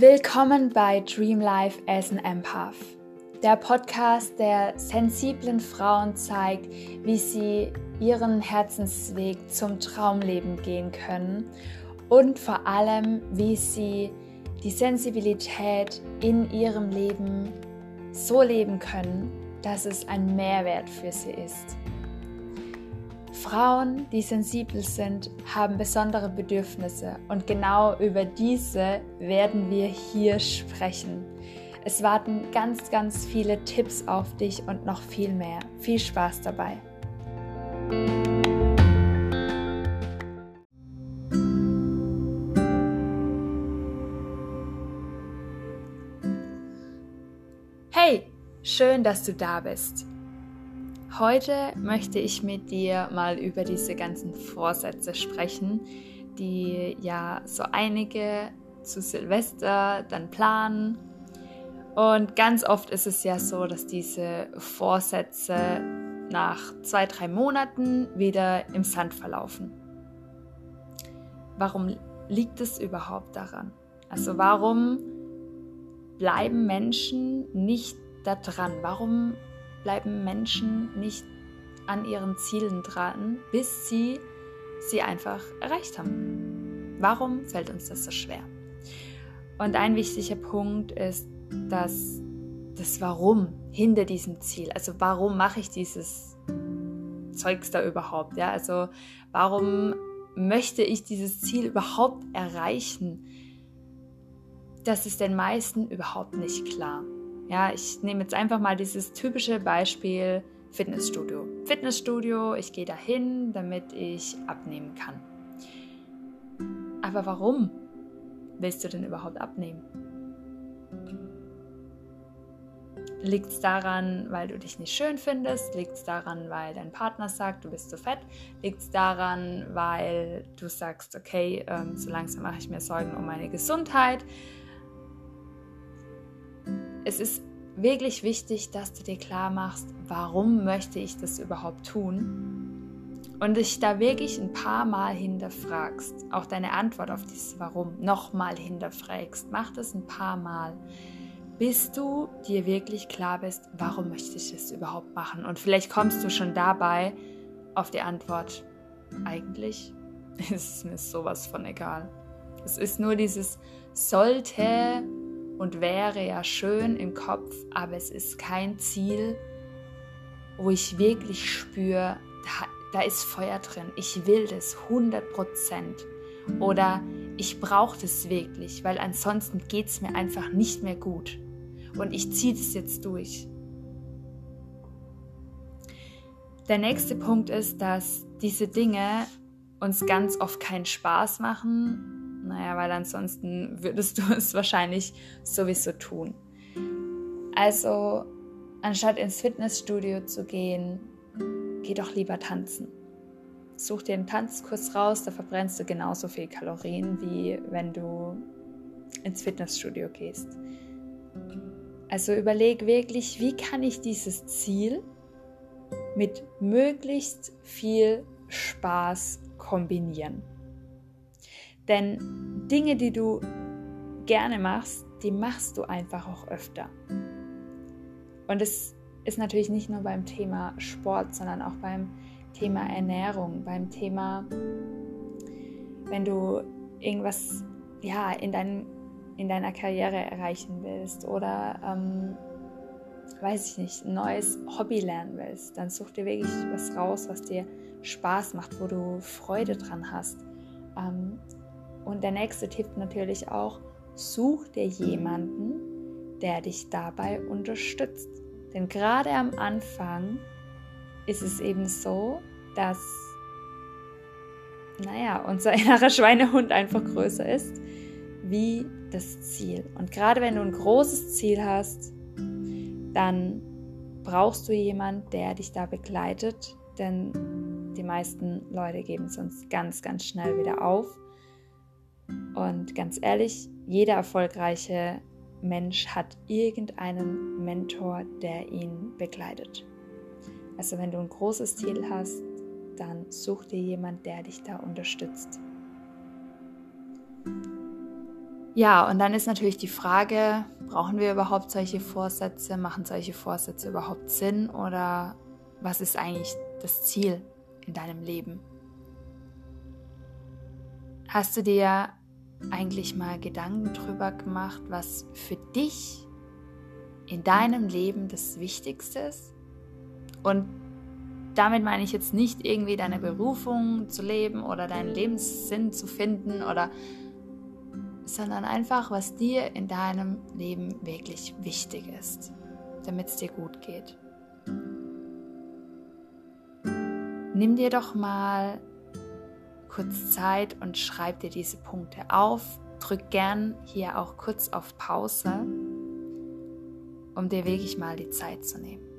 Willkommen bei Dream Life as an Empath, der Podcast, der sensiblen Frauen zeigt, wie sie ihren Herzensweg zum Traumleben gehen können und vor allem, wie sie die Sensibilität in ihrem Leben so leben können, dass es ein Mehrwert für sie ist. Frauen, die sensibel sind, haben besondere Bedürfnisse und genau über diese werden wir hier sprechen. Es warten ganz, ganz viele Tipps auf dich und noch viel mehr. Viel Spaß dabei. Hey, schön, dass du da bist. Heute möchte ich mit dir mal über diese ganzen Vorsätze sprechen, die ja so einige zu Silvester dann planen. Und ganz oft ist es ja so, dass diese Vorsätze nach zwei, drei Monaten wieder im Sand verlaufen. Warum liegt es überhaupt daran? Also warum bleiben Menschen nicht da dran? Warum bleiben Menschen nicht an ihren Zielen dran, bis sie sie einfach erreicht haben. Warum fällt uns das so schwer? Und ein wichtiger Punkt ist, dass das Warum hinter diesem Ziel, also warum mache ich dieses Zeugs da überhaupt? Ja, also warum möchte ich dieses Ziel überhaupt erreichen? Das ist den meisten überhaupt nicht klar. Ja, ich nehme jetzt einfach mal dieses typische Beispiel Fitnessstudio. Fitnessstudio, ich gehe dahin, damit ich abnehmen kann. Aber warum willst du denn überhaupt abnehmen? Liegt es daran, weil du dich nicht schön findest? Liegt es daran, weil dein Partner sagt, du bist zu fett? Liegt es daran, weil du sagst, okay, ähm, so langsam mache ich mir Sorgen um meine Gesundheit? Es ist wirklich wichtig, dass du dir klar machst, warum möchte ich das überhaupt tun? Und dich da wirklich ein paar Mal hinterfragst, auch deine Antwort auf dieses Warum nochmal hinterfragst. Mach das ein paar Mal, bis du dir wirklich klar bist, warum möchte ich das überhaupt machen? Und vielleicht kommst du schon dabei auf die Antwort, eigentlich ist es mir sowas von egal. Es ist nur dieses sollte und wäre ja schön im Kopf, aber es ist kein Ziel, wo ich wirklich spüre, da, da ist Feuer drin. Ich will das 100 Prozent. Oder ich brauche das wirklich, weil ansonsten geht es mir einfach nicht mehr gut. Und ich ziehe das jetzt durch. Der nächste Punkt ist, dass diese Dinge uns ganz oft keinen Spaß machen naja, weil ansonsten würdest du es wahrscheinlich sowieso tun. Also, anstatt ins Fitnessstudio zu gehen, geh doch lieber tanzen. Such dir einen Tanzkurs raus, da verbrennst du genauso viel Kalorien, wie wenn du ins Fitnessstudio gehst. Also überleg wirklich, wie kann ich dieses Ziel mit möglichst viel Spaß kombinieren. Denn Dinge, die du gerne machst, die machst du einfach auch öfter. Und es ist natürlich nicht nur beim Thema Sport, sondern auch beim Thema Ernährung, beim Thema, wenn du irgendwas ja, in, dein, in deiner Karriere erreichen willst oder ähm, weiß ich nicht, ein neues Hobby lernen willst, dann such dir wirklich was raus, was dir Spaß macht, wo du Freude dran hast. Ähm, und der nächste Tipp natürlich auch, such dir jemanden, der dich dabei unterstützt. Denn gerade am Anfang ist es eben so, dass, naja, unser innerer Schweinehund einfach größer ist wie das Ziel. Und gerade wenn du ein großes Ziel hast, dann brauchst du jemanden, der dich da begleitet, denn die meisten Leute geben sonst ganz, ganz schnell wieder auf und ganz ehrlich, jeder erfolgreiche Mensch hat irgendeinen Mentor, der ihn begleitet. Also wenn du ein großes Ziel hast, dann such dir jemand, der dich da unterstützt. Ja, und dann ist natürlich die Frage, brauchen wir überhaupt solche Vorsätze? Machen solche Vorsätze überhaupt Sinn? Oder was ist eigentlich das Ziel in deinem Leben? Hast du dir eigentlich mal Gedanken drüber gemacht, was für dich in deinem Leben das Wichtigste ist? Und damit meine ich jetzt nicht irgendwie deine Berufung zu leben oder deinen Lebenssinn zu finden oder sondern einfach, was dir in deinem Leben wirklich wichtig ist, damit es dir gut geht. Nimm dir doch mal kurz Zeit und schreib dir diese Punkte auf. Drück gern hier auch kurz auf Pause, um dir wirklich mal die Zeit zu nehmen.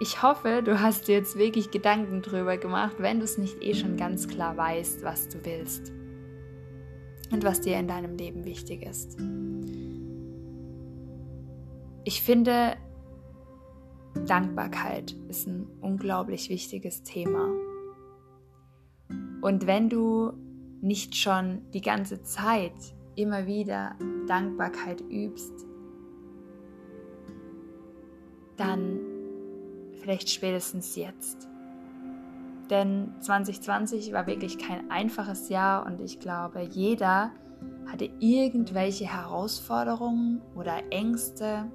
Ich hoffe, du hast dir jetzt wirklich Gedanken drüber gemacht, wenn du es nicht eh schon ganz klar weißt, was du willst und was dir in deinem Leben wichtig ist. Ich finde, Dankbarkeit ist ein unglaublich wichtiges Thema. Und wenn du nicht schon die ganze Zeit immer wieder Dankbarkeit übst, dann vielleicht spätestens jetzt. Denn 2020 war wirklich kein einfaches Jahr und ich glaube, jeder hatte irgendwelche Herausforderungen oder Ängste.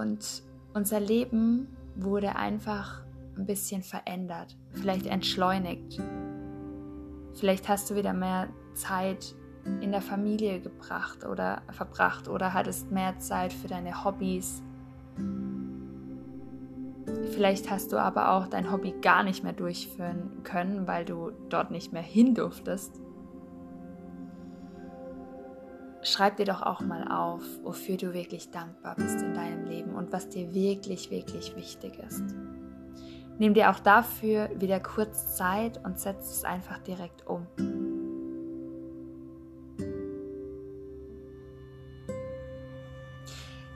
Und unser Leben wurde einfach ein bisschen verändert, vielleicht entschleunigt. Vielleicht hast du wieder mehr Zeit in der Familie gebracht oder verbracht oder hattest mehr Zeit für deine Hobbys Vielleicht hast du aber auch dein Hobby gar nicht mehr durchführen können, weil du dort nicht mehr hin durftest. Schreib dir doch auch mal auf, wofür du wirklich dankbar bist in deinem Leben und was dir wirklich, wirklich wichtig ist. Nimm dir auch dafür wieder kurz Zeit und setz es einfach direkt um.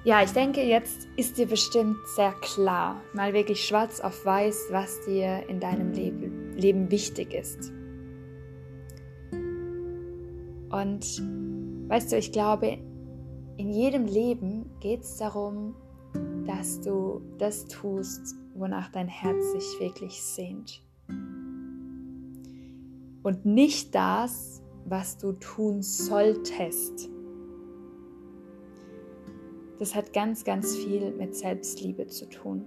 Ja, ich denke, jetzt ist dir bestimmt sehr klar, mal wirklich schwarz auf weiß, was dir in deinem Leben, Leben wichtig ist. Und weißt du, ich glaube, in jedem Leben geht es darum, dass du das tust, wonach dein Herz sich wirklich sehnt. Und nicht das, was du tun solltest. Das hat ganz, ganz viel mit Selbstliebe zu tun.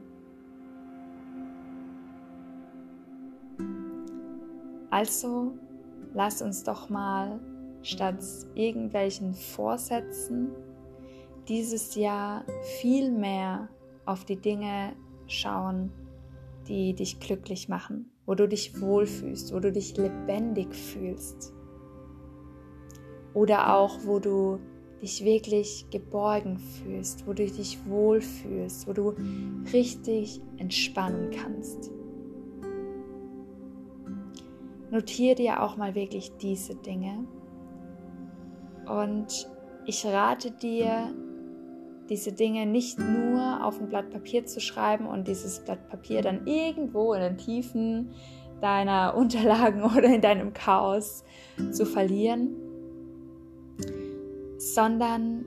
Also lass uns doch mal statt irgendwelchen Vorsätzen dieses Jahr viel mehr auf die Dinge schauen, die dich glücklich machen, wo du dich wohlfühlst, wo du dich lebendig fühlst. Oder auch, wo du dich wirklich geborgen fühlst, wo du dich wohlfühlst, wo du richtig entspannen kannst. Notiere dir auch mal wirklich diese Dinge und ich rate dir, diese Dinge nicht nur auf ein Blatt Papier zu schreiben und dieses Blatt Papier dann irgendwo in den Tiefen deiner Unterlagen oder in deinem Chaos zu verlieren, sondern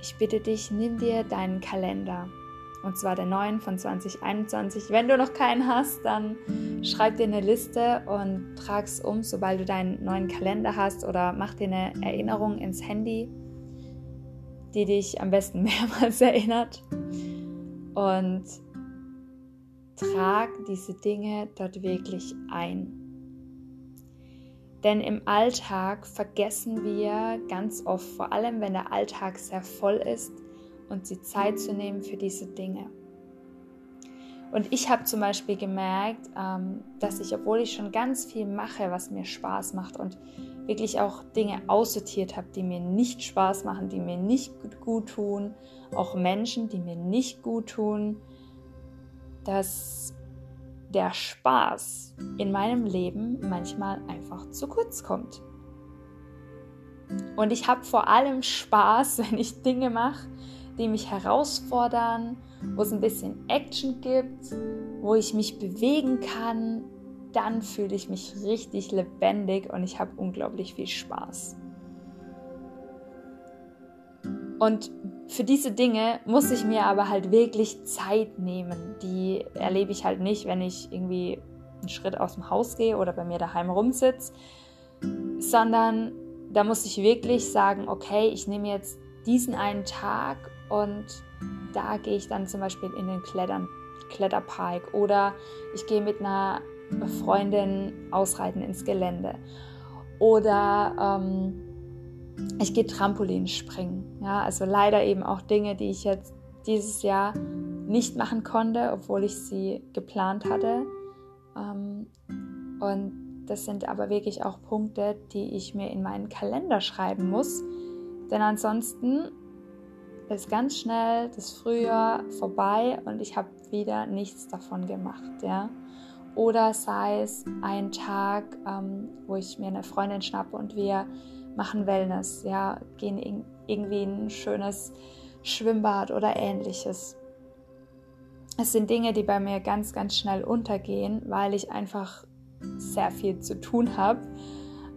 ich bitte dich, nimm dir deinen Kalender. Und zwar der neuen von 2021. Wenn du noch keinen hast, dann schreib dir eine Liste und trag es um, sobald du deinen neuen Kalender hast oder mach dir eine Erinnerung ins Handy, die dich am besten mehrmals erinnert. Und trag diese Dinge dort wirklich ein. Denn im Alltag vergessen wir ganz oft, vor allem wenn der Alltag sehr voll ist, uns die Zeit zu nehmen für diese Dinge. Und ich habe zum Beispiel gemerkt, ähm, dass ich, obwohl ich schon ganz viel mache, was mir Spaß macht und wirklich auch Dinge aussortiert habe, die mir nicht Spaß machen, die mir nicht gut tun, auch Menschen, die mir nicht gut tun, dass der Spaß in meinem Leben manchmal einfach zu kurz kommt. Und ich habe vor allem Spaß, wenn ich Dinge mache, die mich herausfordern, wo es ein bisschen Action gibt, wo ich mich bewegen kann, dann fühle ich mich richtig lebendig und ich habe unglaublich viel Spaß. Und für diese Dinge muss ich mir aber halt wirklich Zeit nehmen. Die erlebe ich halt nicht, wenn ich irgendwie einen Schritt aus dem Haus gehe oder bei mir daheim rumsitze, sondern da muss ich wirklich sagen, okay, ich nehme jetzt diesen einen Tag und da gehe ich dann zum Beispiel in den Klettern, Kletterpark oder ich gehe mit einer Freundin ausreiten ins Gelände oder ähm, ich gehe Trampolin springen. Ja, also leider eben auch Dinge, die ich jetzt dieses Jahr nicht machen konnte, obwohl ich sie geplant hatte. Ähm, und das sind aber wirklich auch Punkte, die ich mir in meinen Kalender schreiben muss. Denn ansonsten ist ganz schnell das Frühjahr vorbei und ich habe wieder nichts davon gemacht. Ja? Oder sei es ein Tag, ähm, wo ich mir eine Freundin schnappe und wir machen Wellness, ja, gehen in, irgendwie in ein schönes Schwimmbad oder ähnliches. Es sind Dinge, die bei mir ganz, ganz schnell untergehen, weil ich einfach sehr viel zu tun habe.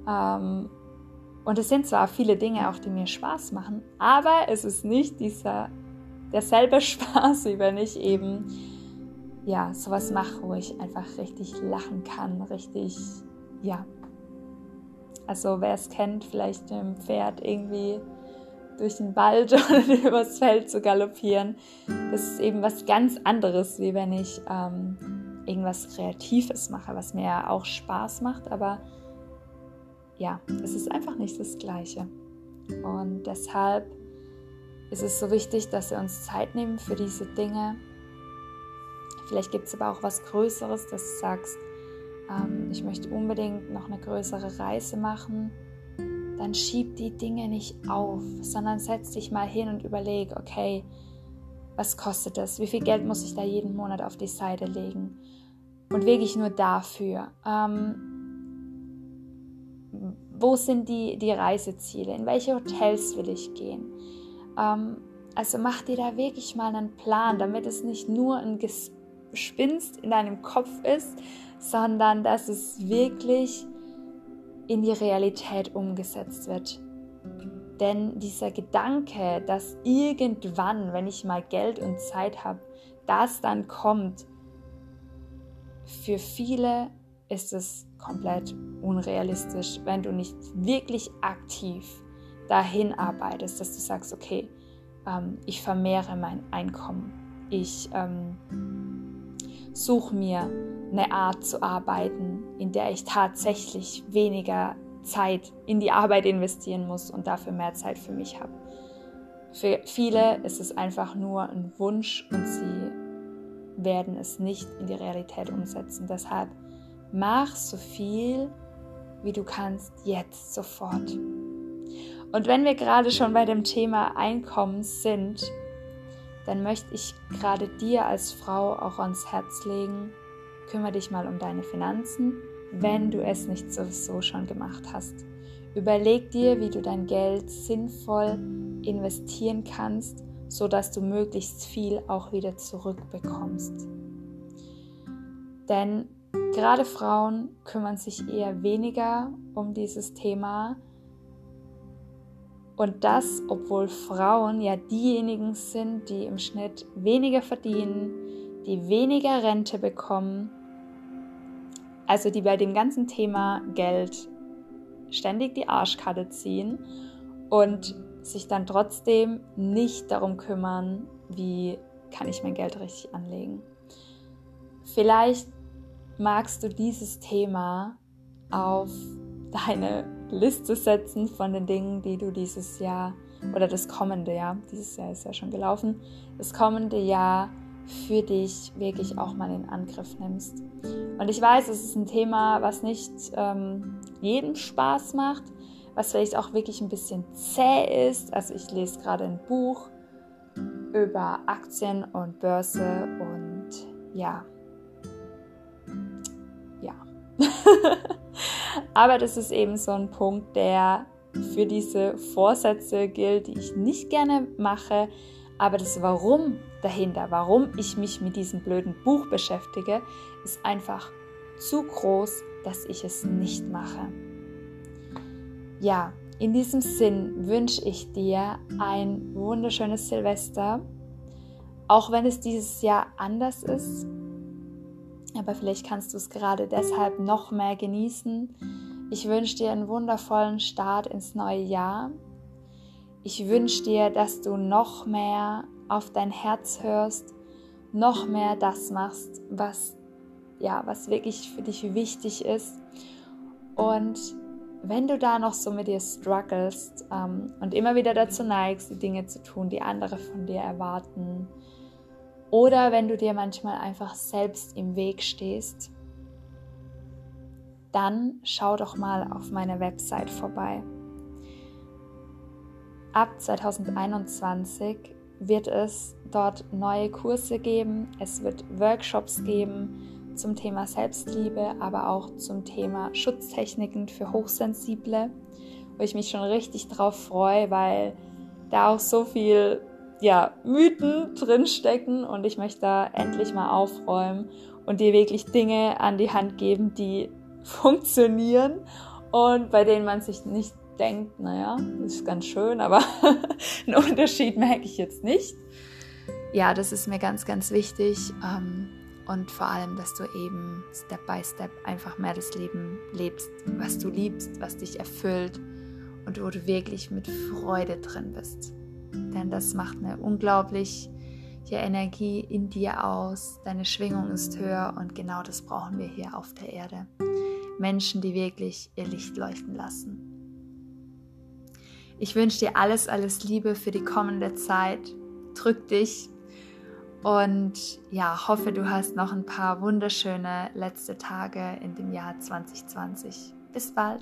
Ähm, und es sind zwar viele Dinge auch, die mir Spaß machen, aber es ist nicht dieser derselbe Spaß, wie wenn ich eben ja sowas mache, wo ich einfach richtig lachen kann, richtig ja also wer es kennt, vielleicht mit dem Pferd irgendwie durch den Wald oder übers Feld zu galoppieren. Das ist eben was ganz anderes, wie wenn ich ähm, irgendwas Kreatives mache, was mir ja auch Spaß macht, aber ja, es ist einfach nicht das Gleiche. Und deshalb ist es so wichtig, dass wir uns Zeit nehmen für diese Dinge. Vielleicht gibt es aber auch was Größeres, dass du sagst, ähm, ich möchte unbedingt noch eine größere Reise machen, dann schieb die Dinge nicht auf, sondern setz dich mal hin und überleg, okay, was kostet das? Wie viel Geld muss ich da jeden Monat auf die Seite legen? Und wirklich nur dafür. Ähm, wo sind die, die Reiseziele? In welche Hotels will ich gehen? Ähm, also mach dir da wirklich mal einen Plan, damit es nicht nur ein Gespinst in deinem Kopf ist, sondern dass es wirklich in die Realität umgesetzt wird. Denn dieser Gedanke, dass irgendwann, wenn ich mal Geld und Zeit habe, das dann kommt, für viele ist es komplett unrealistisch, wenn du nicht wirklich aktiv dahin arbeitest, dass du sagst, okay, ähm, ich vermehre mein Einkommen, ich ähm, suche mir eine Art zu arbeiten, in der ich tatsächlich weniger Zeit in die Arbeit investieren muss und dafür mehr Zeit für mich habe. Für viele ist es einfach nur ein Wunsch und sie werden es nicht in die Realität umsetzen. Deshalb mach so viel, wie du kannst, jetzt sofort. Und wenn wir gerade schon bei dem Thema Einkommen sind, dann möchte ich gerade dir als Frau auch ans Herz legen, kümmere dich mal um deine Finanzen, wenn du es nicht sowieso schon gemacht hast. Überleg dir, wie du dein Geld sinnvoll investieren kannst, sodass du möglichst viel auch wieder zurückbekommst. Denn gerade Frauen kümmern sich eher weniger um dieses Thema. Und das, obwohl Frauen ja diejenigen sind, die im Schnitt weniger verdienen, die weniger Rente bekommen also die bei dem ganzen Thema Geld ständig die Arschkarte ziehen und sich dann trotzdem nicht darum kümmern, wie kann ich mein Geld richtig anlegen. Vielleicht magst du dieses Thema auf deine Liste setzen von den Dingen, die du dieses Jahr oder das kommende Jahr, dieses Jahr ist ja schon gelaufen, das kommende Jahr für dich wirklich auch mal in Angriff nimmst. Und ich weiß, es ist ein Thema, was nicht ähm, jedem Spaß macht, was vielleicht auch wirklich ein bisschen zäh ist. Also ich lese gerade ein Buch über Aktien und Börse und ja, ja. Aber das ist eben so ein Punkt, der für diese Vorsätze gilt, die ich nicht gerne mache, aber das Warum dahinter, warum ich mich mit diesem blöden Buch beschäftige, ist einfach zu groß, dass ich es nicht mache. Ja, in diesem Sinn wünsche ich dir ein wunderschönes Silvester, auch wenn es dieses Jahr anders ist. Aber vielleicht kannst du es gerade deshalb noch mehr genießen. Ich wünsche dir einen wundervollen Start ins neue Jahr. Ich wünsche dir, dass du noch mehr auf dein Herz hörst, noch mehr das machst, was ja, was wirklich für dich wichtig ist. Und wenn du da noch so mit dir strugglest ähm, und immer wieder dazu neigst, die Dinge zu tun, die andere von dir erwarten, oder wenn du dir manchmal einfach selbst im Weg stehst, dann schau doch mal auf meiner Website vorbei. Ab 2021 wird es dort neue Kurse geben, es wird Workshops geben, zum Thema Selbstliebe, aber auch zum Thema Schutztechniken für Hochsensible, wo ich mich schon richtig drauf freue, weil da auch so viel ja, Mythen drinstecken und ich möchte da endlich mal aufräumen und dir wirklich Dinge an die Hand geben, die funktionieren und bei denen man sich nicht denkt, naja, das ist ganz schön, aber einen Unterschied merke ich jetzt nicht. Ja, das ist mir ganz, ganz wichtig. Ähm, und vor allem, dass du eben Step by Step einfach mehr das Leben lebst, was du liebst, was dich erfüllt und wo du wirklich mit Freude drin bist. Denn das macht eine unglaubliche Energie in dir aus, deine Schwingung ist höher und genau das brauchen wir hier auf der Erde. Menschen, die wirklich ihr Licht leuchten lassen. Ich wünsche dir alles, alles Liebe für die kommende Zeit. Drück dich, und ja, hoffe, du hast noch ein paar wunderschöne letzte Tage in dem Jahr 2020. Bis bald.